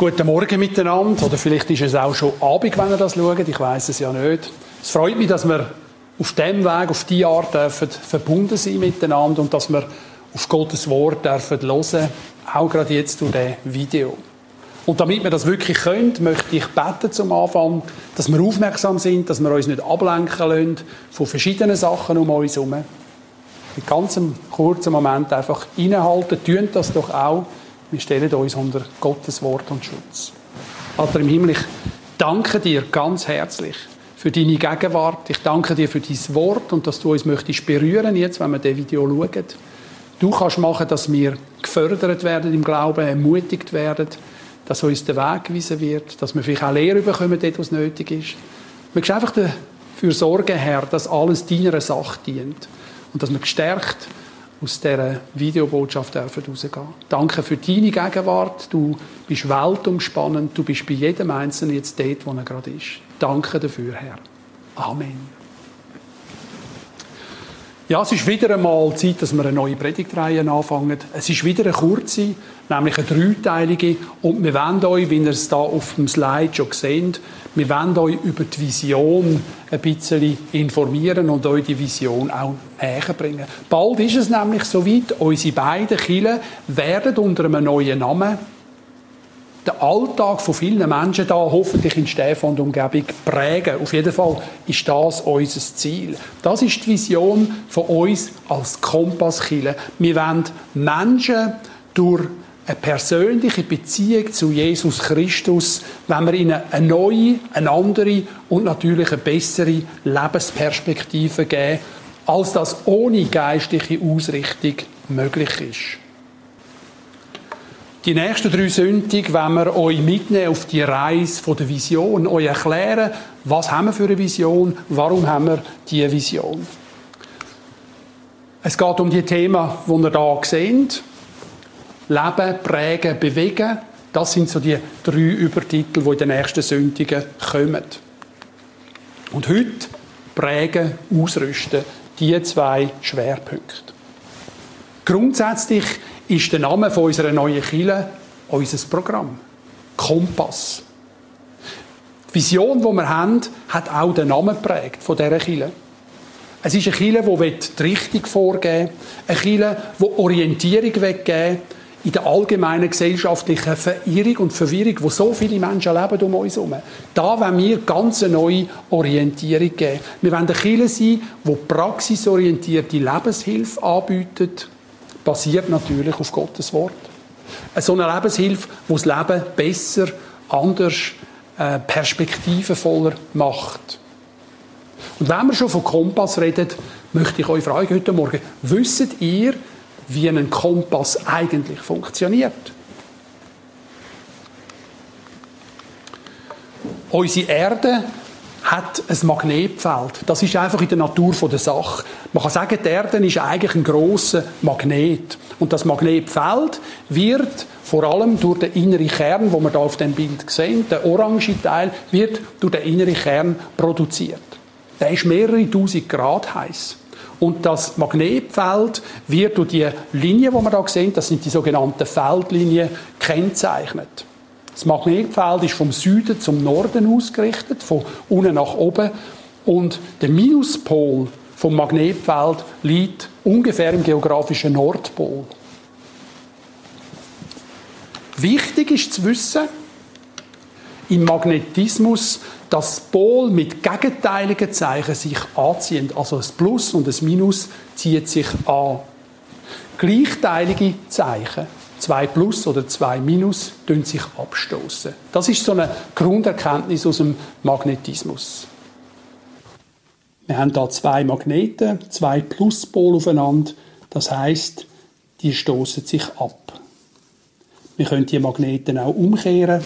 Guten Morgen miteinander. Oder vielleicht ist es auch schon Abend, wenn ihr das schaut. Ich weiß es ja nicht. Es freut mich, dass wir auf dem Weg, auf diese Art dürfen verbunden sein miteinander und dass wir auf Gottes Wort dürfen hören, auch gerade jetzt durch dieses Video. Und damit wir das wirklich können, möchte ich beten zum Anfang, dass wir aufmerksam sind, dass wir uns nicht ablenken lassen von verschiedenen Sachen um uns herum. In ganz kurzen Moment einfach innehalten, tun das doch auch. Wir stellen uns unter Gottes Wort und Schutz. Vater im Himmel, ich danke dir ganz herzlich für deine Gegenwart. Ich danke dir für dein Wort und dass du uns möchtest berühren jetzt, wenn wir das Video schauen. Du kannst machen, dass wir gefördert werden im Glauben, ermutigt werden, dass uns der Weg gewiesen wird, dass wir vielleicht auch Lehre bekommen, dort, was nötig ist. Wir einfach dafür sorgen, Herr, dass alles deiner Sache dient und dass wir gestärkt aus dieser Videobotschaft rausgehen. Danke für deine Gegenwart. Du bist weltumspannend. Du bist bei jedem Einzelnen jetzt dort, wo er gerade ist. Danke dafür, Herr. Amen. Ja, es ist wieder einmal Zeit, dass wir eine neue Predigtreihe anfangen. Es ist wieder eine kurze, nämlich eine dreiteilige. Und wir wollen euch, wie ihr es da auf dem Slide schon seht, wir wollen euch über die Vision ein bisschen informieren und euch die Vision auch näher bringen. Bald ist es nämlich soweit, unsere beiden Kinder werden unter einem neuen Namen den Alltag von vielen Menschen da hoffentlich in Stefan und Umgebung prägen. Auf jeden Fall ist das unser Ziel. Das ist die Vision von uns als Kompasskille. Wir wollen Menschen durch eine persönliche Beziehung zu Jesus Christus, wenn wir ihnen eine neue, eine andere und natürlich eine bessere Lebensperspektive geben, als das ohne geistliche Ausrichtung möglich ist. Die nächsten drei Sündig wenn wir euch mitnehmen auf die Reise der Vision, euch erklären, was haben wir für eine Vision, warum haben wir diese Vision. Es geht um die Themen, die ihr hier seht. Leben, prägen, bewegen. Das sind so die drei Übertitel, die in den nächsten Sündigen kommen. Und heute prägen, ausrüsten. Die zwei Schwerpunkte. Grundsätzlich ist der Name von unserer neuen Kille unser Programm. Kompass. Die Vision, die wir haben, hat auch den Namen geprägt von dieser Kille. Es ist eine Kille, die die Richtung vorgeben will. Eine Kille, die Orientierung weggeben in der allgemeinen gesellschaftlichen Verirrung und Verwirrung, wo so viele Menschen leben um uns herum. Da wollen wir ganz eine neue Orientierung geben. Wir wollen eine Kille sein, die praxisorientierte Lebenshilfe anbietet basiert natürlich auf Gottes Wort. So eine Lebenshilfe, die das Leben besser, anders, äh, perspektivenvoller macht. Und wenn wir schon von Kompass reden, möchte ich euch fragen heute Morgen, wisst ihr, wie ein Kompass eigentlich funktioniert? Unsere Erde hat ein Magnetfeld. Das ist einfach in der Natur der Sache. Man kann sagen, die Erde ist eigentlich ein grosser Magnet. Und das Magnetfeld wird vor allem durch den inneren Kern, wo wir da auf dem Bild sehen, der orange Teil, wird durch den inneren Kern produziert. Der ist mehrere tausend Grad heiß. Und das Magnetfeld wird durch die Linien, die wir da sehen, das sind die sogenannten Feldlinien, kennzeichnet. Das Magnetfeld ist vom Süden zum Norden ausgerichtet, von unten nach oben. Und der Minuspol vom Magnetfeld liegt ungefähr im geografischen Nordpol. Wichtig ist zu wissen, im Magnetismus, dass das Pol mit gegenteiligen Zeichen sich anziehen. Also das Plus und das Minus zieht sich an. Gleichteilige Zeichen, zwei Plus oder zwei Minus, sich abstoßen. Das ist so eine Grunderkenntnis aus dem Magnetismus. Wir haben da zwei Magneten, zwei Pluspole aufeinander. Das heißt, die stoßen sich ab. Wir können die Magneten auch umkehren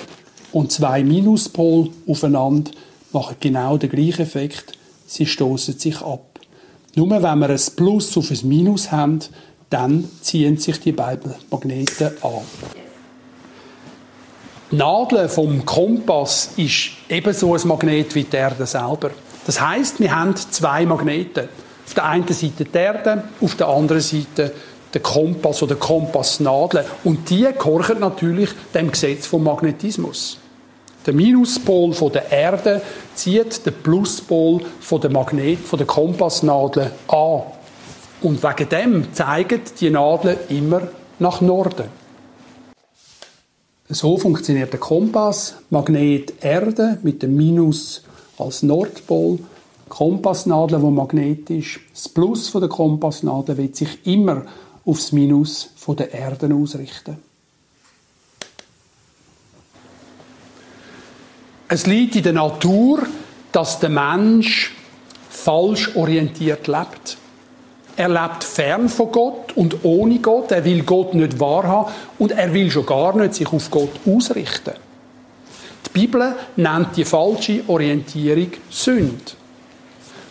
und zwei Minuspole aufeinander machen genau den gleichen Effekt. Sie stoßen sich ab. Nur wenn wir ein Plus auf ein Minus haben, dann ziehen sich die beiden Magneten an. Die Nadel vom Kompass ist ebenso ein Magnet wie die Erde selber. Das heißt, wir haben zwei Magneten. Auf der einen Seite die Erde, auf der anderen Seite der Kompass oder Kompassnadel. Und die gehorchen natürlich dem Gesetz vom Magnetismus. Der Minuspol von der Erde zieht den Pluspol von der Magnet, von der Kompassnadel an. Und wegen dem zeigen die Nadeln immer nach Norden. So funktioniert der Kompass. Magnet Erde mit dem Minus als Nordpol. Kompassnadel, wo magnetisch. Das Plus der Kompassnadel wird sich immer aufs Minus der Erde ausrichten. Es liegt in der Natur, dass der Mensch falsch orientiert lebt. Er lebt fern von Gott und ohne Gott. Er will Gott nicht wahrhaben und er will schon gar nicht sich auf Gott ausrichten. Die Bibel nennt die falsche Orientierung Sünde.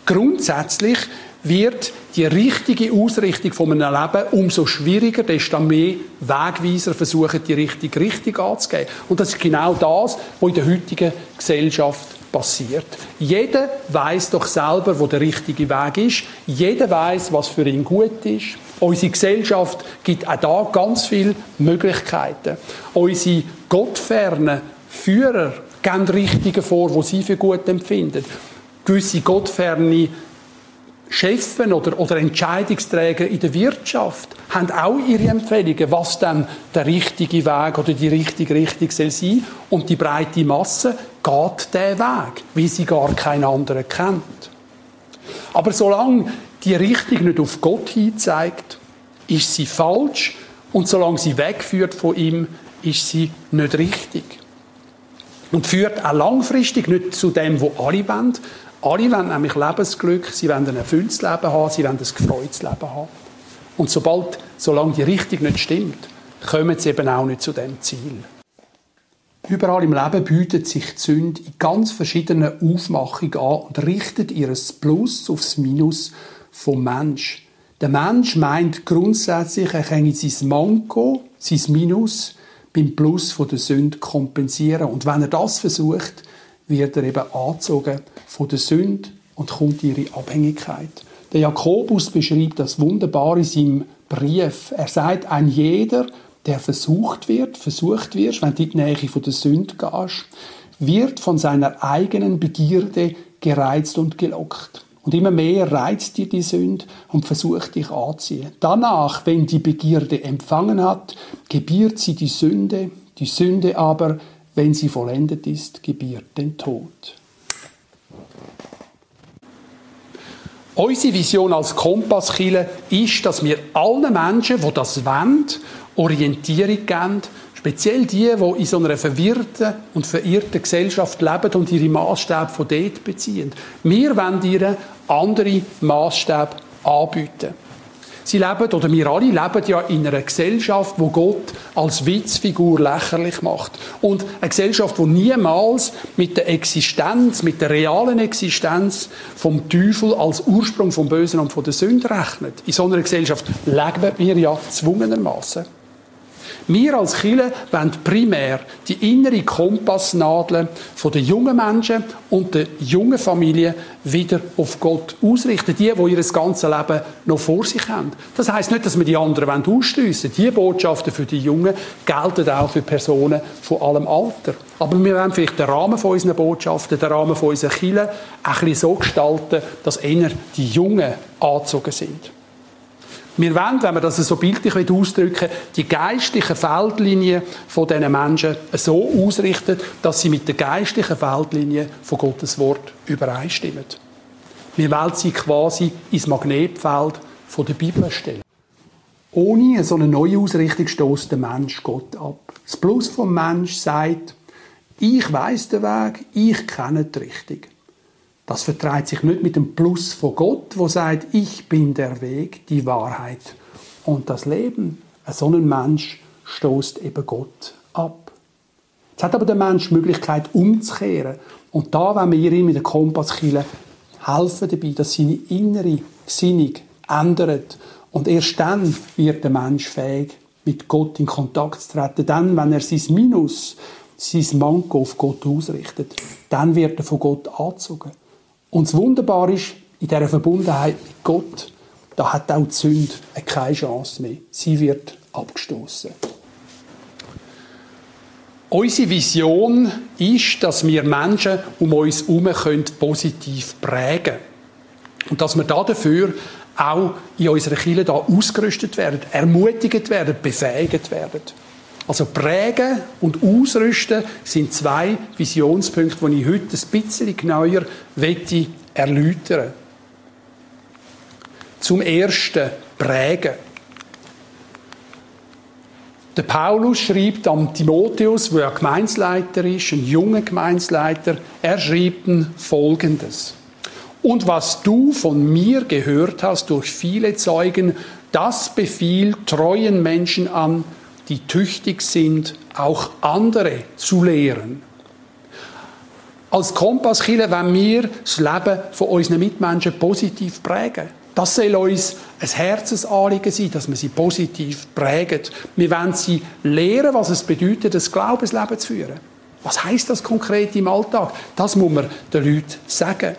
Grundsätzlich wird die richtige Ausrichtung von einem Leben umso schwieriger, desto mehr Wegweiser versuchen, die Richtung richtig anzugeben. Und das ist genau das, was in der heutigen Gesellschaft passiert. Jeder weiß doch selber, wo der richtige Weg ist. Jeder weiß, was für ihn gut ist. Unsere Gesellschaft gibt auch da ganz viele Möglichkeiten. Unsere gottfernen Führer geben Richtungen vor, wo sie für gut empfinden. Gewisse gottferne Chefs oder, oder Entscheidungsträger in der Wirtschaft haben auch ihre Empfehlungen, was dann der richtige Weg oder die richtige Richtung soll sein. Und die breite Masse geht den Weg, wie sie gar keinen anderen kennt. Aber solange die Richtung nicht auf Gott hinzeigt, ist sie falsch. Und solange sie wegführt von ihm, ist sie nicht richtig. Und führt auch langfristig nicht zu dem, wo alle wollen, alle wollen nämlich Lebensglück, sie wollen ein erfülltes Leben haben, sie wollen ein gefreutes Leben haben. Und sobald, solange die Richtung nicht stimmt, kommen sie eben auch nicht zu dem Ziel. Überall im Leben bietet sich die Sünde in ganz verschiedenen Aufmachungen an und richtet ihr Plus aufs Minus vom Mensch. Der Mensch meint grundsätzlich, er könne sein Manko, sein Minus beim Plus von der Sünde kompensieren. Und wenn er das versucht, wird er eben angezogen von der Sünde und kommt in ihre Abhängigkeit. Der Jakobus beschreibt das wunderbar in seinem Brief. Er sagt, ein jeder, der versucht wird, versucht wird, wenn du in die Nähe von der Sünde gehst, wird von seiner eigenen Begierde gereizt und gelockt. Und immer mehr reizt dir die Sünde und versucht dich anzuziehen. Danach, wenn die Begierde empfangen hat, gebiert sie die Sünde. Die Sünde aber, wenn sie vollendet ist, gebiert den Tod. Unsere Vision als Kompasskille ist, dass wir allen Menschen, die das wollen, Orientierung geben, speziell die, die in so einer verwirrten und verirrten Gesellschaft leben und ihre Maßstäbe von dort beziehen. Wir wollen ihnen andere Maßstäbe anbieten. Sie leben, oder wir alle leben ja in einer Gesellschaft, wo Gott als Witzfigur lächerlich macht. Und eine Gesellschaft, wo niemals mit der Existenz, mit der realen Existenz vom Teufel als Ursprung vom Bösen und von der Sünde rechnet. In so einer Gesellschaft leben wir ja zwungenermaßen. Wir als Chile wollen primär die innere Kompassnadel der jungen Menschen und der jungen Familie wieder auf Gott ausrichten. Die, die ihr ganzes Leben noch vor sich haben. Das heißt nicht, dass wir die anderen ausschliessen Die Botschaften für die Jungen gelten auch für Personen von allem Alter. Aber wir wollen vielleicht den Rahmen von unseren Botschaften, den Rahmen von unseren Kirchen ein bisschen so gestalten, dass eher die Jungen angezogen sind. Wir wollen, wenn wir das so bildlich ausdrücken die geistlichen Feldlinien von diesen Menschen so ausrichten, dass sie mit der geistlichen Feldlinie von Gottes Wort übereinstimmen. Wir wollen sie quasi ins Magnetfeld der Bibel stellen. Ohne so eine neue Ausrichtung stößt der Mensch Gott ab. Das Plus vom Mensch sagt, ich weiß den Weg, ich kenne die Richtung. Das vertreibt sich nicht mit dem Plus von Gott, wo sagt, ich bin der Weg, die Wahrheit und das Leben. So ein Mensch stoßt eben Gott ab. Jetzt hat aber der Mensch die Möglichkeit umzukehren. Und da wenn wir ihm mit der Kompasskille helfen dabei, dass seine innere Gesinnung ändert. Und erst dann wird der Mensch fähig, mit Gott in Kontakt zu treten. Dann, wenn er sein Minus, sein Manko auf Gott ausrichtet, dann wird er von Gott angezogen. Und das Wunderbare ist, in dieser Verbundenheit mit Gott da hat auch die Sünde keine Chance mehr. Sie wird abgestoßen. Unsere Vision ist, dass wir Menschen um uns herum positiv prägen können. Und dass wir dafür auch in unserer Kirche ausgerüstet werden, ermutigt werden, befähigt werden. Also prägen und ausrüsten sind zwei Visionspunkte, die ich heute ein bisschen genauer erläutern Zum ersten prägen. Der Paulus schreibt am Timotheus, wo er Gemeinsleiter ist, ein junger Gemeinsleiter, er schreibt folgendes. Und was du von mir gehört hast durch viele Zeugen, das befiehlt treuen Menschen an, die tüchtig sind, auch andere zu lehren. Als Kompasskiller wenn wir das Leben von unseren Mitmenschen positiv prägen. Das soll uns ein Herzensanliegen sein, dass wir sie positiv prägen. Wir wollen sie lehren, was es bedeutet, das Glaubensleben zu führen. Was heißt das konkret im Alltag? Das muss man den Leuten sagen.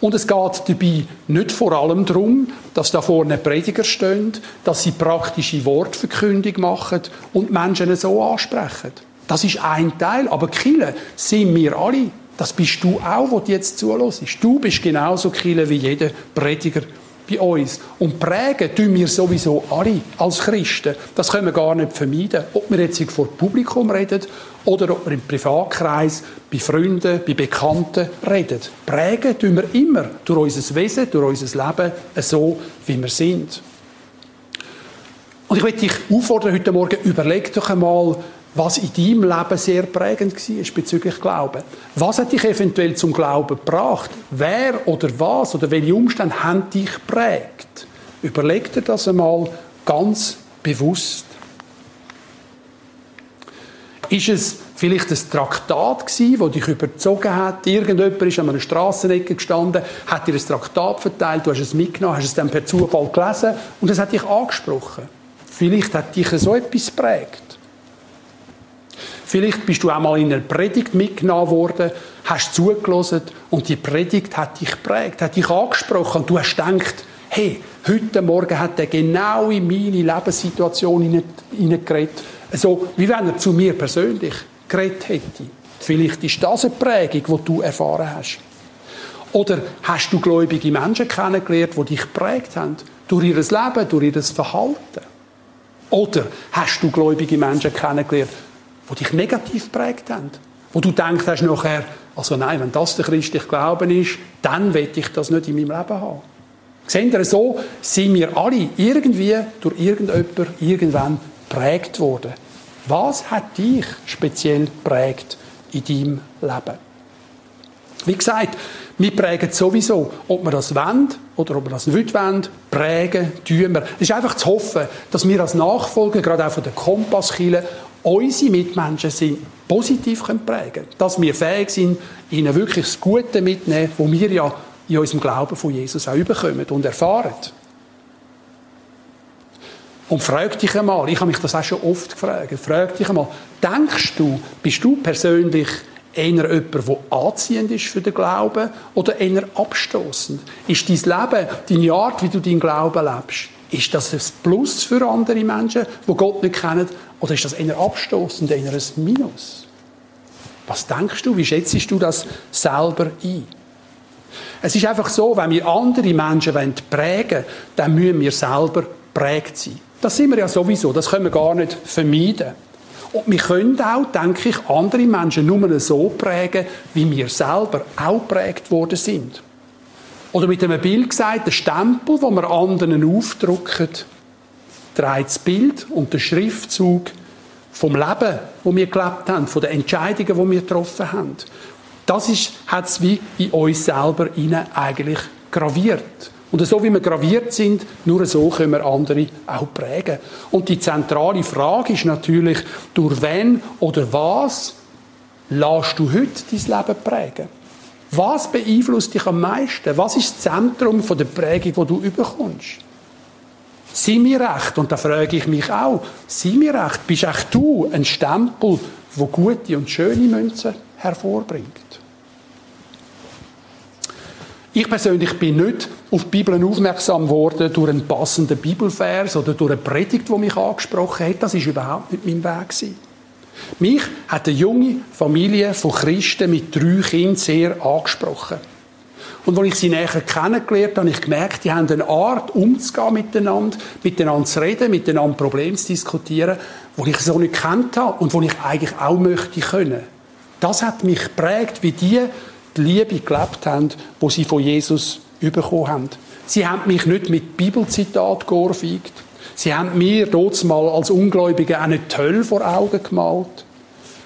Und es geht dabei nicht vor allem darum, dass da vorne Prediger stehen, dass sie praktische Wortverkündung machen und Menschen so ansprechen. Das ist ein Teil, aber Kille sind wir alle. Das bist du auch, wo du jetzt zulässt. Du bist genauso Kille wie jeder Prediger bei uns. Und prägen tun wir sowieso alle als Christen. Das können wir gar nicht vermeiden. Ob wir jetzt vor Publikum reden oder ob wir im Privatkreis, bei Freunden, bei Bekannten reden. Prägen tun wir immer durch unser Wesen, durch unser Leben, so wie wir sind. Und ich möchte dich auffordern, heute Morgen, überleg doch einmal, was in deinem Leben sehr prägend war bezüglich Glauben. Was hat dich eventuell zum Glauben gebracht? Wer oder was oder welche Umstände haben dich prägt? Überleg dir das einmal ganz bewusst. Ist es vielleicht ein Traktat gewesen, das dich überzogen hat? Irgendjemand ist an einer Strassenecke gestanden, hat dir ein Traktat verteilt, du hast es mitgenommen, hast es dann per Zufall gelesen und es hat dich angesprochen. Vielleicht hat dich so etwas prägt. Vielleicht bist du auch mal in einer Predigt mitgenommen worden, hast zugelassen und die Predigt hat dich geprägt, hat dich angesprochen und du hast gedacht, hey, heute Morgen hat er genau in meine Lebenssituation hineingeredet. So, wie wenn er zu mir persönlich geredet hätte. Vielleicht ist das eine Prägung, die du erfahren hast. Oder hast du gläubige Menschen kennengelernt, die dich geprägt haben? Durch ihr Leben, durch ihr Verhalten? Oder hast du gläubige Menschen kennengelernt, die dich negativ geprägt haben. Wo du denkst hast nachher, also nein, wenn das der christliche Glauben ist, dann will ich das nicht in meinem Leben haben. Seht ihr, so sind wir alle irgendwie durch irgendjemand irgendwann geprägt worden. Was hat dich speziell geprägt in deinem Leben? Wie gesagt, wir prägen sowieso, ob wir das wollen oder ob wir das nicht wollen, prägen, tun wir. Es ist einfach zu hoffen, dass wir als Nachfolger, gerade auch von der Kompasskille, unsere Mitmenschen sind, positiv prägen können. Dass wir fähig sind, ihnen wirklich das Gute mitzunehmen, was wir ja in unserem Glauben von Jesus auch überkommen und erfahren. Und frag dich einmal, ich habe mich das auch schon oft gefragt, frag dich einmal, denkst du, bist du persönlich eher jemand, der anziehend ist für den Glauben oder eher abstoßend? Ist dein Leben, deine Art, wie du deinen Glauben lebst, ist das ein Plus für andere Menschen, die Gott nicht kennen, oder ist das eher abstoßend, eher ein Minus? Was denkst du, wie schätzt du das selber ein? Es ist einfach so, wenn wir andere Menschen prägen wollen, dann müssen wir selber prägt sein. Das sind wir ja sowieso, das können wir gar nicht vermeiden. Und wir können auch, denke ich, andere Menschen nur so prägen, wie wir selber auch prägt worden sind. Oder mit einem Bild gesagt, der Stempel, den wir anderen aufdrucken, trägt das Bild und der Schriftzug vom Leben, wo wir gelebt haben, von den Entscheidungen, die wir getroffen haben. Das hat es wie in uns selber eigentlich graviert. Und so wie wir graviert sind, nur so können wir andere auch prägen. Und die zentrale Frage ist natürlich, durch wen oder was lässt du heute dein Leben prägen? Was beeinflusst dich am meisten? Was ist das Zentrum der Prägung, die du überkommst? Sind wir recht? Und da frage ich mich auch, sind wir recht? Bist auch du ein Stempel, wo gute und schöne Münzen hervorbringt? Ich persönlich bin nicht auf die Bibel aufmerksam geworden durch einen passenden Bibelvers oder durch eine Predigt, die mich angesprochen hat. Das ist überhaupt nicht mein Weg gewesen. Mich hat eine junge Familie von Christen mit drei Kindern sehr angesprochen. Und als ich sie näher kennengelernt habe, habe ich gemerkt, die haben eine Art, umzugehen miteinander, miteinander zu reden, miteinander Probleme zu diskutieren, die ich so nicht kennt habe und die ich eigentlich auch möchte können. Das hat mich geprägt, wie die die Liebe gelebt haben, wo sie von Jesus bekommen haben. Sie haben mich nicht mit Bibelzitat geohrfeigt. Sie haben mir dort mal als Ungläubige auch nicht die Hölle vor Augen gemalt,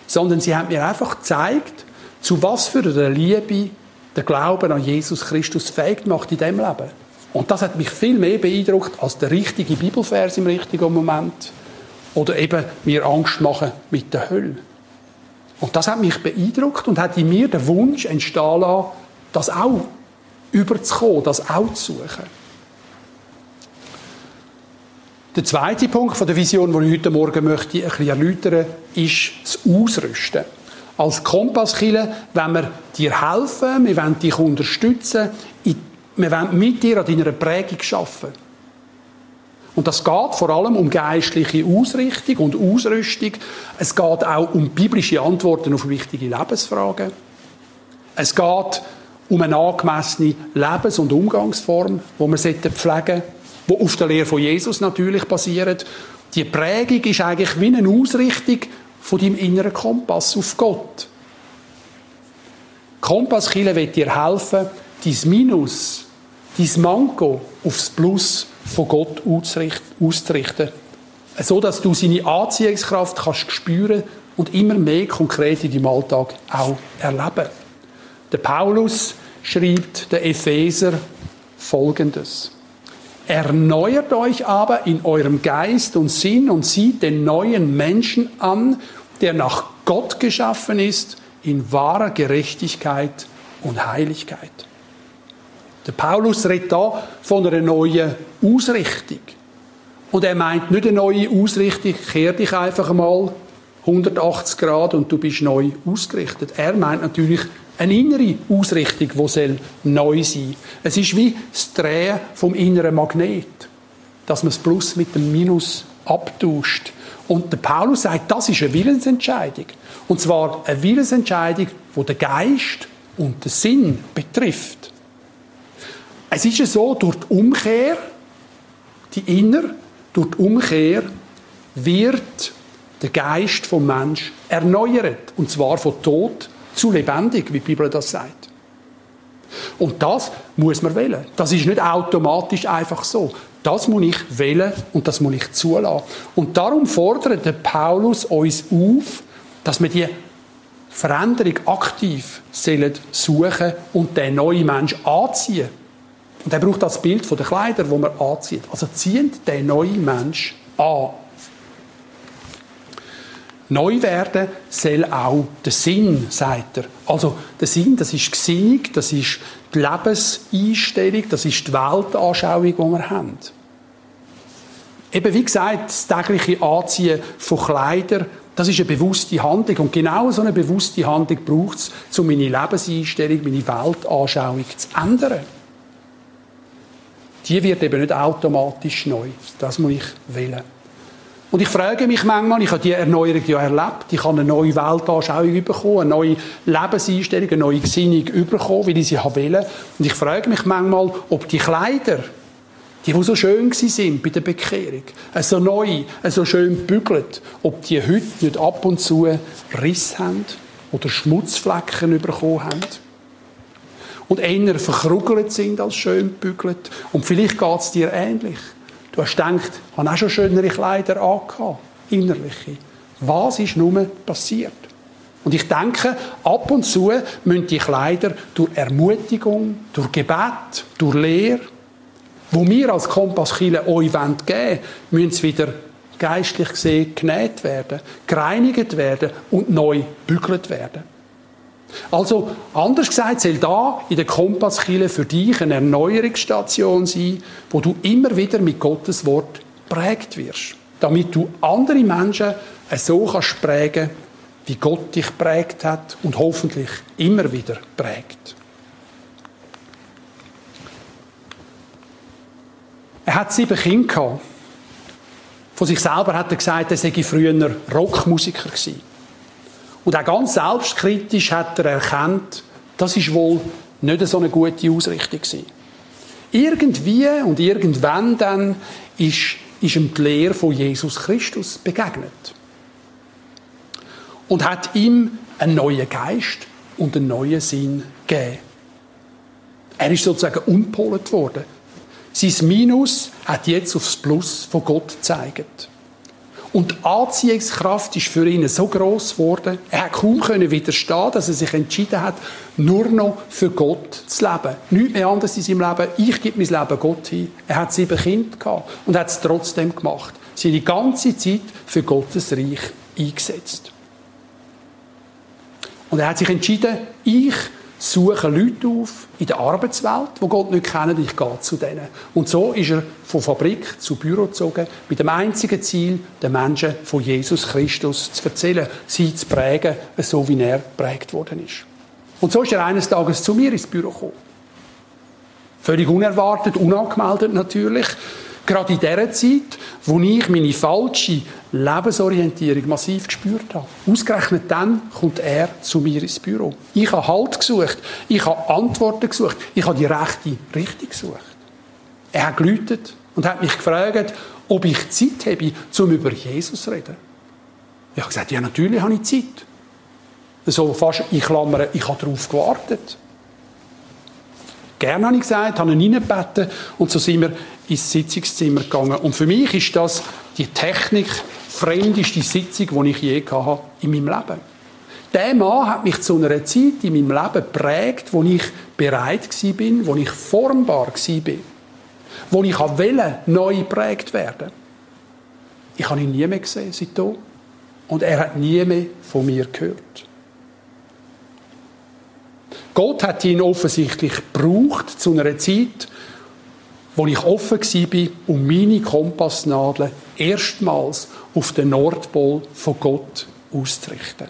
sondern sie haben mir einfach gezeigt, zu was für einer Liebe der Glauben an Jesus Christus fähig macht in diesem Leben. Und das hat mich viel mehr beeindruckt als der richtige Bibelvers im richtigen Moment oder eben mir Angst machen mit der Hölle. Und das hat mich beeindruckt und hat in mir den Wunsch entstehen lassen, das auch überzukommen, das auch zu suchen. Der zweite Punkt von der Vision, den ich heute Morgen möchte ein bisschen erläutern, ist das Ausrüsten. Als Kompasskiller wollen wir dir helfen, wir wollen dich unterstützen, wir wollen mit dir an deiner Prägung arbeiten. Und das geht vor allem um geistliche Ausrichtung und Ausrüstung. Es geht auch um biblische Antworten auf wichtige Lebensfragen. Es geht um eine angemessene Lebens- und Umgangsform, die wir pflegen sollten, die auf der Lehre von Jesus natürlich basiert. Die Prägung ist eigentlich wie eine Ausrichtung von deinem inneren Kompass auf Gott. Kompasskille wird dir helfen, dein Minus, dein Manko aufs Plus von Gott auszurichten. So dass du seine Anziehungskraft kannst spüren und immer mehr konkret in deinem Alltag auch erleben. Der Paulus schreibt der Epheser folgendes. Erneuert euch aber in eurem Geist und Sinn und sieht den neuen Menschen an, der nach Gott geschaffen ist, in wahrer Gerechtigkeit und Heiligkeit. Der Paulus redet da von einer neuen Ausrichtung. Und er meint nicht eine neue Ausrichtung, kehr dich einfach mal 180 Grad und du bist neu ausgerichtet. Er meint natürlich eine innere Ausrichtung, die soll neu sein Es ist wie das Drehen vom inneren Magnet, dass man das Plus mit dem Minus abtauscht. Und der Paulus sagt, das ist eine Willensentscheidung. Und zwar eine Willensentscheidung, die den Geist und den Sinn betrifft. Es ist ja so, durch die Umkehr, die Inner, durch die Umkehr wird der Geist vom Mensch erneuert. Und zwar von tot zu lebendig, wie die Bibel das sagt. Und das muss man wählen. Das ist nicht automatisch einfach so. Das muss ich wählen und das muss ich zulassen. Und darum fordert der Paulus uns auf, dass wir die Veränderung aktiv suchen und den neuen Mensch anziehen. Und er braucht das Bild von den Kleidern, wo man anzieht. Also ziehend den neuen Mensch an. Neu werden soll auch der Sinn, sagt er. Also der Sinn, das ist Gesinnung, das ist die Lebenseinstellung, das ist die Weltanschauung, die wir haben. Eben wie gesagt, das tägliche Anziehen von Kleidern, das ist eine bewusste Handlung. Und genau so eine bewusste Handlung braucht es, um meine Lebenseinstellung, meine Weltanschauung zu ändern die wird eben nicht automatisch neu. Das muss ich wählen. Und ich frage mich manchmal, ich habe diese Erneuerung ja erlebt, ich habe eine neue Weltanschauung bekommen, eine neue Lebenseinstellung, eine neue Gesinnung bekommen, weil ich sie wählen Und ich frage mich manchmal, ob die Kleider, die, die so schön sind bei der Bekehrung, so neu, so schön bügelt, ob die heute nicht ab und zu Riss haben oder Schmutzflecken bekommen haben und eher verkrugelt sind als schön bügelt. Und vielleicht geht es dir ähnlich. Du hast gedacht, ich habe auch schon schönere Kleider angehabt, innerliche. Was ist nun passiert? Und ich denke, ab und zu müssen die Kleider durch Ermutigung, durch Gebet, durch Lehre, wo wir als Kompasskille euch geben wollen, müssen sie wieder geistlich gesehen genäht werden, gereinigt werden und neu bügelt werden. Also, anders gesagt, soll da in der Kompasskille für dich eine Erneuerungsstation sein, wo du immer wieder mit Gottes Wort prägt wirst. Damit du andere Menschen so kannst prägen wie Gott dich prägt hat und hoffentlich immer wieder prägt. Er hat sieben Kinder gehabt. Von sich selber hat er gesagt, er sei früher Rockmusiker gewesen. Und auch ganz selbstkritisch hat er erkannt, das ist wohl nicht so eine gute Ausrichtung gewesen. Irgendwie und irgendwann dann ist, ist ihm die Lehre von Jesus Christus begegnet. Und hat ihm einen neuen Geist und einen neuen Sinn gegeben. Er ist sozusagen umpolt worden. Sein Minus hat jetzt aufs Plus von Gott gezeigt. Und die Anziehungskraft ist für ihn so groß geworden, er hat kaum können widerstehen, dass er sich entschieden hat, nur noch für Gott zu leben. Nichts mehr anderes in seinem Leben. Ich gebe mein Leben Gott hin. Er hat sieben Kinder gehabt und hat es trotzdem gemacht. Sie die ganze Zeit für Gottes Reich eingesetzt. Und er hat sich entschieden, ich suche Leute auf in der Arbeitswelt, die Gott nicht kennen, ich gehe zu denen. Und so ist er von Fabrik zu Büro gezogen, mit dem einzigen Ziel, den Menschen von Jesus Christus zu erzählen, sie zu prägen, so wie er geprägt worden ist. Und so ist er eines Tages zu mir ins Büro gekommen. Völlig unerwartet, unangemeldet natürlich. Gerade in der Zeit, wo ich meine falsche Lebensorientierung massiv gespürt habe. Ausgerechnet dann kommt er zu mir ins Büro. Ich habe Halt gesucht, ich habe Antworten gesucht, ich habe die rechte Richtung gesucht. Er hat geläutet und hat mich gefragt, ob ich Zeit habe, um über Jesus zu reden. Ich habe gesagt, ja, natürlich habe ich Zeit. So fast in Klammern, ich habe darauf gewartet. Gerne habe ich gesagt, habe ihn reingebeten und so sind wir ins Sitzungszimmer gegangen. Und für mich ist das die Technik fremdeste Sitzung, die ich je hatte in meinem Leben. Der Mann hat mich zu einer Zeit in meinem Leben geprägt, wo ich bereit war, wo ich formbar war, wo ich wollte, neu geprägt werden. Ich habe ihn nie mehr gesehen seitdem. Und er hat nie mehr von mir gehört. Gott hat ihn offensichtlich gebraucht zu einer Zeit, wo ich offen war, um meine Kompassnadeln erstmals auf den Nordpol von Gott auszurichten.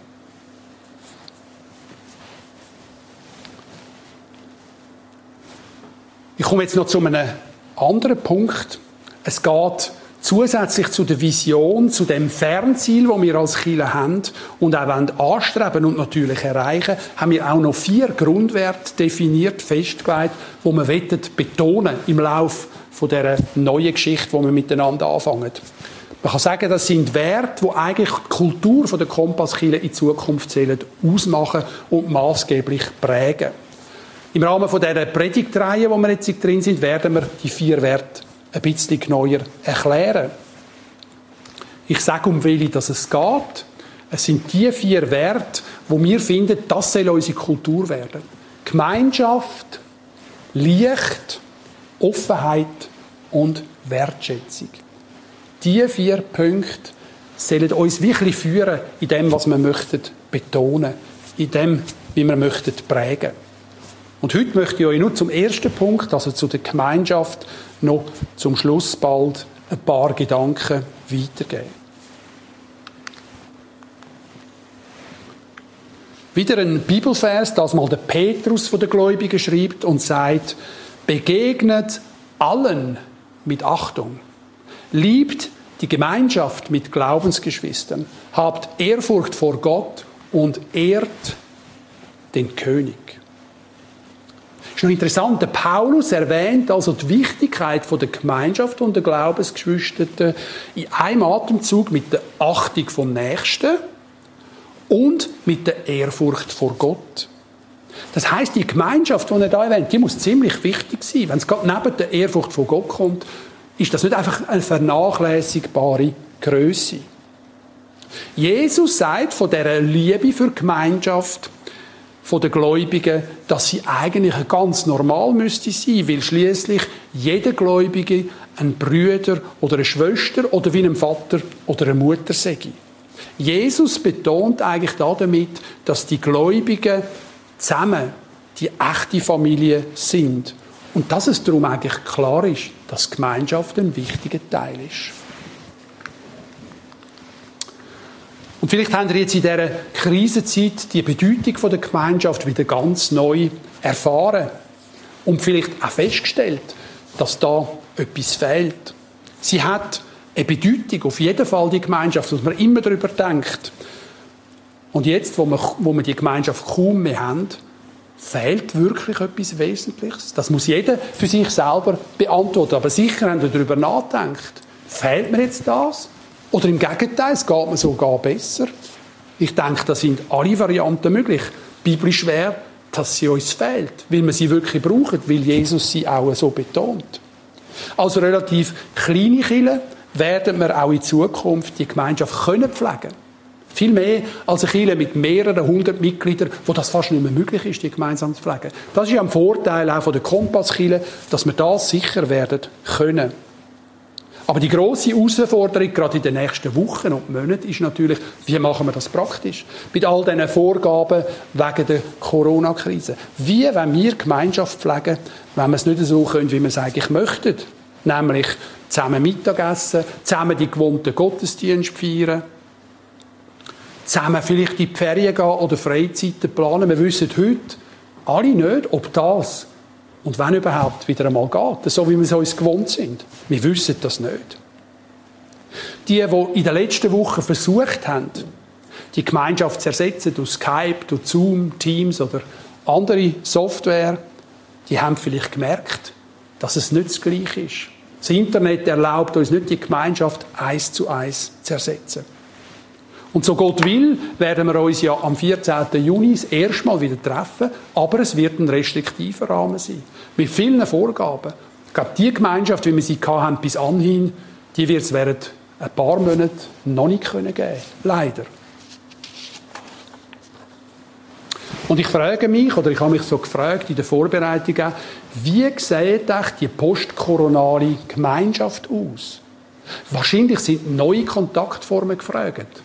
Ich komme jetzt noch zu einem anderen Punkt. Es geht zusätzlich zu der Vision, zu dem Fernziel, wo wir als Kirche haben und auch anstreben und natürlich erreichen, haben wir auch noch vier Grundwerte definiert, festgelegt, wo wir betonen im Lauf von der neuen Geschichte, wo wir miteinander anfangen. Man kann sagen, das sind Werte, die eigentlich die Kultur der Kompasskille in Zukunft zählen, ausmachen und maßgeblich prägen. Im Rahmen von dieser Predigtreihe, wo wir jetzt drin sind, werden wir die vier Werte ein bisschen genauer erklären. Ich sage, um welche dass es geht. Es sind die vier Werte, wo wir finden, das soll unsere Kultur werden. Gemeinschaft, Licht, Offenheit und Wertschätzung. Diese vier Punkte sollen uns wirklich führen in dem, was wir möchten betonen, in dem, wie wir möchten prägen. Und heute möchte ich euch nur zum ersten Punkt, also zu der Gemeinschaft, noch zum Schluss bald ein paar Gedanken weitergeben. Wieder ein Bibelvers, das mal der Petrus von der Gläubigen schreibt und sagt, begegnet allen mit Achtung, liebt die Gemeinschaft mit Glaubensgeschwistern, habt Ehrfurcht vor Gott und ehrt den König. Ist noch interessant, der Paulus erwähnt also die Wichtigkeit von der Gemeinschaft und der Glaubensgeschwister in einem Atemzug mit der Achtung vom Nächsten und mit der Ehrfurcht vor Gott. Das heißt, die Gemeinschaft, die er da erwähnt, die muss ziemlich wichtig sein. Wenn es gerade neben der Ehrfurcht vor Gott kommt, ist das nicht einfach eine vernachlässigbare Größe. Jesus sagt von der Liebe für die Gemeinschaft, von den Gläubigen, dass sie eigentlich ganz normal müsste sein, weil schließlich jeder Gläubige ein Brüder oder eine Schwester oder wie ein Vater oder eine Mutter sei. Jesus betont eigentlich damit, dass die Gläubigen zusammen die echte Familie sind und dass es darum eigentlich klar ist, dass Gemeinschaft ein wichtiger Teil ist. Und vielleicht haben wir jetzt in dieser Krisenzeit die Bedeutung der Gemeinschaft wieder ganz neu erfahren und vielleicht auch festgestellt, dass da etwas fehlt. Sie hat eine Bedeutung, auf jeden Fall die Gemeinschaft, dass man immer darüber denkt. Und jetzt, wo wir, wo wir die Gemeinschaft kaum mehr haben, fehlt wirklich etwas Wesentliches. Das muss jeder für sich selber beantworten. Aber sicher haben wir darüber nachgedacht. Fehlt mir jetzt das? Oder im Gegenteil, es geht mir sogar besser. Ich denke, da sind alle Varianten möglich. Biblisch wäre, dass sie uns fehlt, weil wir sie wirklich brauchen, weil Jesus sie auch so betont. Also relativ kleine Kinder werden wir auch in Zukunft die Gemeinschaft können pflegen viel mehr als eine Kirche mit mehreren hundert Mitgliedern, wo das fast nicht mehr möglich ist, die gemeinsam zu pflegen. Das ist ja ein Vorteil auch von der Kompasskirche, dass wir das sicher werden können. Aber die große Herausforderung, gerade in den nächsten Wochen und Monaten, ist natürlich, wie machen wir das praktisch? Mit all diesen Vorgaben wegen der Corona-Krise. Wie wenn wir Gemeinschaft pflegen, wenn wir es nicht so können, wie wir es eigentlich möchten? Nämlich zusammen Mittagessen, zusammen die gewohnten Gottesdienste feiern, zusammen vielleicht in die Ferien gehen oder Freizeiten planen. Wir wissen heute alle nicht, ob das und wenn überhaupt wieder einmal geht, so wie wir es uns gewohnt sind. Wir wissen das nicht. Die, die in den letzten Wochen versucht haben, die Gemeinschaft zu ersetzen durch Skype, durch Zoom, Teams oder andere Software, die haben vielleicht gemerkt, dass es nicht das Gleiche ist. Das Internet erlaubt uns nicht, die Gemeinschaft eins zu eins zu ersetzen. Und so Gott will, werden wir uns ja am 14. Juni das erste Mal wieder treffen, aber es wird ein restriktiver Rahmen sein. Mit vielen Vorgaben. Ich glaube, die Gemeinschaft, wie wir sie hatten bis anhin, die wird es während ein paar Monaten noch nicht geben können Leider. Und ich frage mich, oder ich habe mich so gefragt in der Vorbereitung auch, wie sieht die postkoronale Gemeinschaft aus? Wahrscheinlich sind neue Kontaktformen gefragt.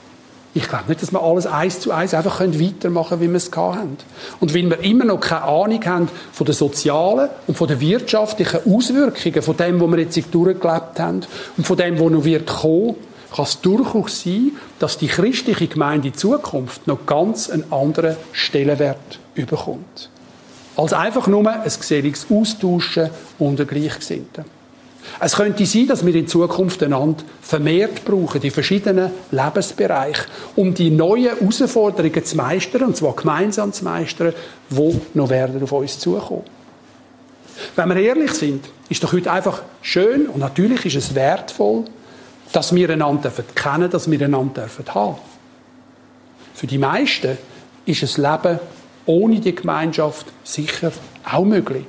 Ich glaube nicht, dass wir alles eins zu eins einfach weitermachen können, wie wir es haben. Und weil wir immer noch keine Ahnung haben von den sozialen und von den wirtschaftlichen Auswirkungen von dem, was wir jetzt durchgelebt haben und von dem, was noch wird kommen, kann es durchaus sein, dass die christliche Gemeinde in Zukunft noch ganz einen anderen Stellenwert überkommt. Als einfach nur ein geselliges Austauschen unter Gleichgesinnten. Es könnte sein, dass wir in Zukunft einander vermehrt brauchen, in verschiedenen Lebensbereichen, um die neuen Herausforderungen zu meistern, und zwar gemeinsam zu meistern, die noch werden auf uns zukommen. Wenn wir ehrlich sind, ist doch heute einfach schön und natürlich ist es wertvoll, dass wir einander kennen, dass wir einander haben Für die meisten ist das Leben ohne die Gemeinschaft sicher auch möglich.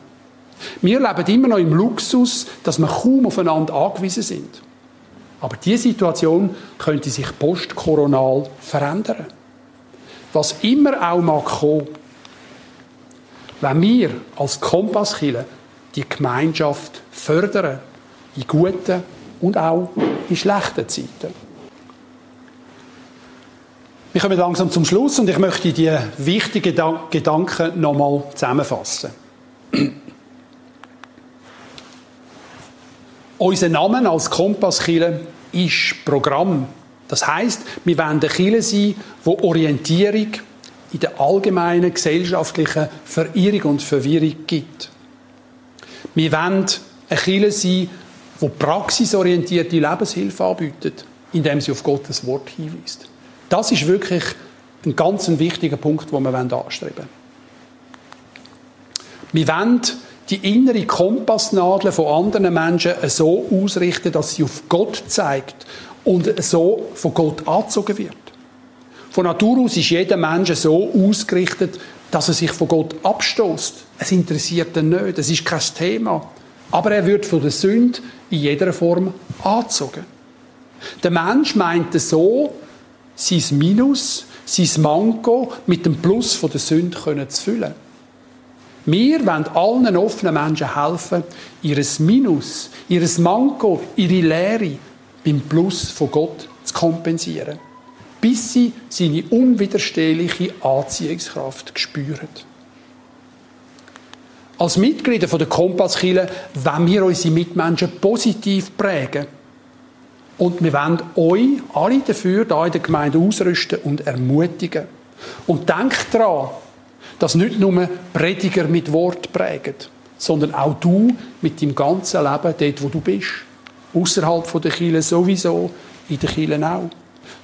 Wir leben immer noch im Luxus, dass wir kaum aufeinander angewiesen sind. Aber diese Situation könnte sich postkoronal verändern. Was immer auch mag kommen, wenn wir als Kompasskiller die Gemeinschaft fördern, in guten und auch in schlechten Zeiten. Wir kommen langsam zum Schluss und ich möchte die wichtigen Gedanken nochmal zusammenfassen. Unser Name als Kompasskille ist Programm. Das heißt, wir wollen eine Kirche sein, die Orientierung in der allgemeinen gesellschaftlichen Verirrung und Verwirrung gibt. Wir wollen eine Kirche sein, die praxisorientierte Lebenshilfe anbietet, indem sie auf Gottes Wort hinweist. Das ist wirklich ein ganz wichtiger Punkt, den wir anstreben wollen. Wir wollen die innere Kompassnadel von anderen Menschen so ausrichten, dass sie auf Gott zeigt und so von Gott angezogen wird. Von Natur aus ist jeder Mensch so ausgerichtet, dass er sich von Gott abstoßt. Es interessiert ihn nicht, es ist kein Thema. Aber er wird von der Sünde in jeder Form angezogen. Der Mensch meint so, sein Minus, sein Manko mit dem Plus von der Sünde zu füllen. Wir wollen allen offenen Menschen helfen, ihr Minus, ihr Manko, ihre Lehre beim Plus von Gott zu kompensieren, bis sie seine unwiderstehliche Anziehungskraft spüren. Als Mitglieder der Kompasskille wollen wir unsere Mitmenschen positiv prägen. Und wir wollen euch alle dafür hier in der Gemeinde ausrüsten und ermutigen. Und denkt daran, dass nicht nur Prediger mit Wort prägen, sondern auch du mit deinem ganzen Leben dort, wo du bist. Außerhalb der Kirche sowieso, in der Kirche auch.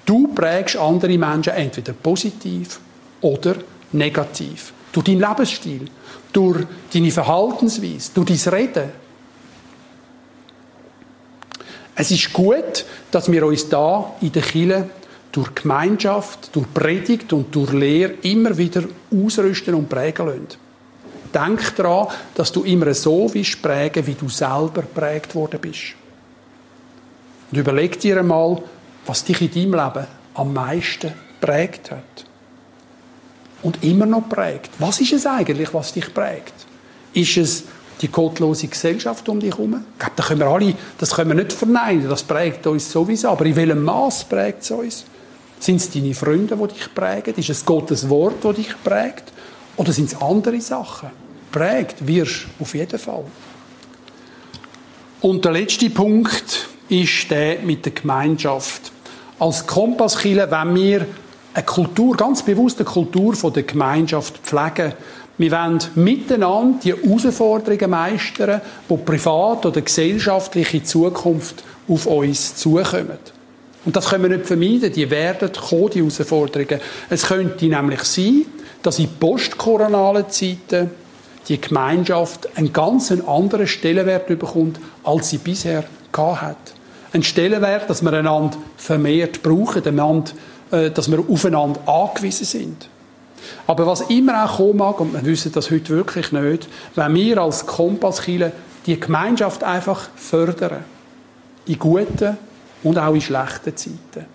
Du prägst andere Menschen entweder positiv oder negativ. Durch deinen Lebensstil, durch deine Verhaltensweise, durch dein Reden. Es ist gut, dass wir uns da in der Kirche durch Gemeinschaft, durch Predigt und durch Lehre immer wieder ausrüsten und prägen lassen. Denk daran, dass du immer so willst prägen, wie du selber prägt worden bist. Und überleg dir einmal, was dich in deinem Leben am meisten prägt hat. Und immer noch prägt. Was ist es eigentlich, was dich prägt? Ist es die gottlose Gesellschaft um dich herum? Ich glaube, das können wir alle, das können wir nicht verneinen, das prägt uns sowieso. Aber in welchem Maß prägt es uns? Sind es deine Freunde, die dich prägen? Ist es Gottes Wort, das dich prägt? Oder sind es andere Sachen? Prägt wirst auf jeden Fall. Und der letzte Punkt ist der mit der Gemeinschaft. Als Kompasskiller, wenn wir eine Kultur, ganz bewusst eine Kultur von der Gemeinschaft pflegen, wir wollen miteinander die Herausforderungen meistern, die privat oder gesellschaftliche Zukunft auf uns zukommen. Und das können wir nicht vermeiden. Die werden kommen, die Herausforderungen. Es könnte nämlich sein, dass in postkoronalen Zeiten die Gemeinschaft einen ganz anderen Stellenwert bekommt, als sie bisher gehabt hat. Ein Stellenwert, dass wir einander vermehrt brauchen, einander, äh, dass wir aufeinander angewiesen sind. Aber was immer auch kommen mag, und wir wissen das heute wirklich nicht, wenn wir als Kompasskiller die Gemeinschaft einfach fördern. In guten und auch in schlechten Zeiten.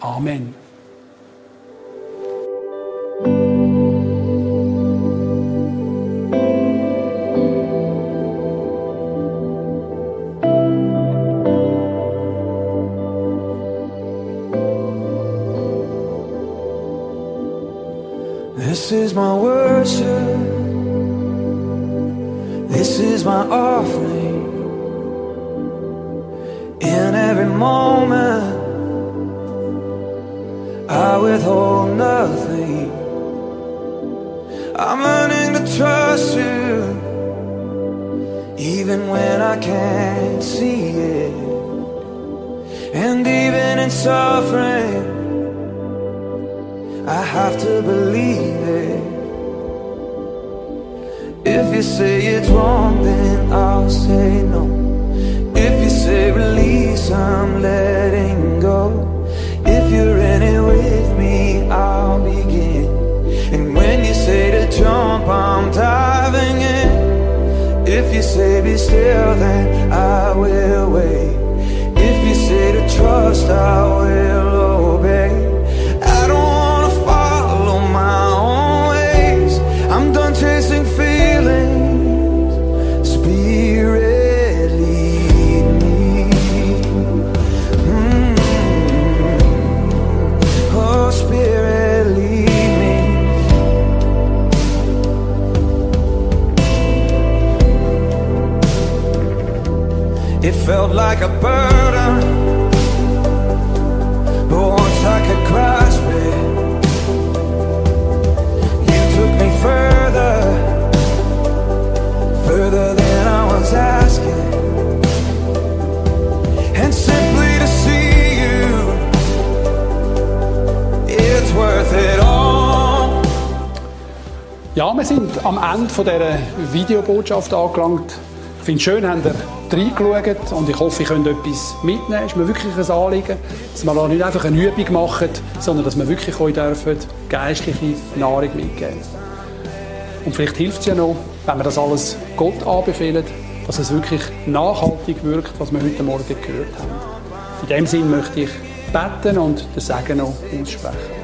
Amen. This is my worship. This is my offering. In every moment, I withhold nothing. I'm learning to trust you, even when I can't see it. And even in suffering, I have to believe it. If you say it's wrong, then I'll say no. Say release, I'm letting go. If you're in it with me, I'll begin. And when you say to jump, I'm diving in. If you say be still, then I will wait. If you say to trust, I will felt like a burden, but once I could grasp it, you took me further, further than I was asking, and simply to see you, it's worth it all. Ja, wir sind am Ende dieser Videobotschaft angelangt. Ich finde es schön, habt ihr reingeschaut und ich hoffe, ihr könnt etwas mitnehmen. Es ist mir wirklich ein Anliegen, dass wir nicht einfach eine Übung machen, sondern dass wir wirklich euch dürfen geistliche Nahrung mitgeben Und vielleicht hilft es ja noch, wenn wir das alles Gott anbefehlen, dass es wirklich nachhaltig wirkt, was wir heute Morgen gehört haben. In dem Sinn möchte ich beten und den Segen noch aussprechen.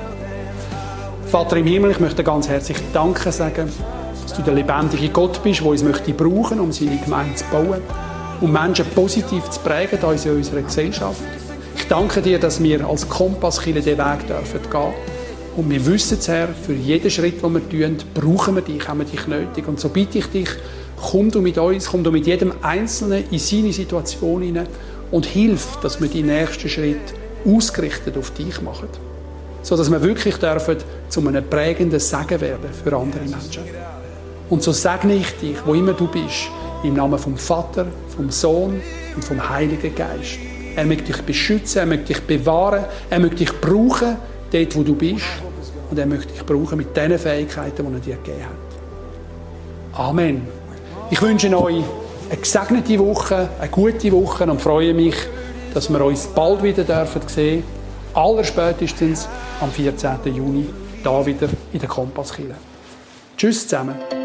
Vater im Himmel, ich möchte ganz herzlich Danke sagen, dass du der lebendige Gott bist, der uns möchte brauchen, um seine Gemeinde zu bauen, um Menschen positiv zu prägen da in unserer Gesellschaft. Ich danke dir, dass wir als Kompasskiller den Weg dürfen gehen. Und wir wissen es, Herr, für jeden Schritt, den wir tun, brauchen wir dich, haben wir dich nötig. Und so bitte ich dich, komm du mit uns, komm du mit jedem Einzelnen in seine Situation hinein und hilf, dass wir die nächsten Schritt ausgerichtet auf dich machen. So dass wir wirklich dürfen zu einem prägenden Segen werden für andere Menschen. Und so segne ich dich, wo immer du bist, im Namen vom Vater, vom Sohn und vom Heiligen Geist. Er möchte dich beschützen, er möchte dich bewahren, er möchte dich brauchen, dort wo du bist. Und er möchte dich brauchen mit den Fähigkeiten, die er dir gegeben hat. Amen. Ich wünsche euch eine gesegnete Woche, eine gute Woche und freue mich, dass wir uns bald wieder dürfen sehen Allerspätestens am 14. Juni, da wieder in der Kompasskille. Tschüss zusammen.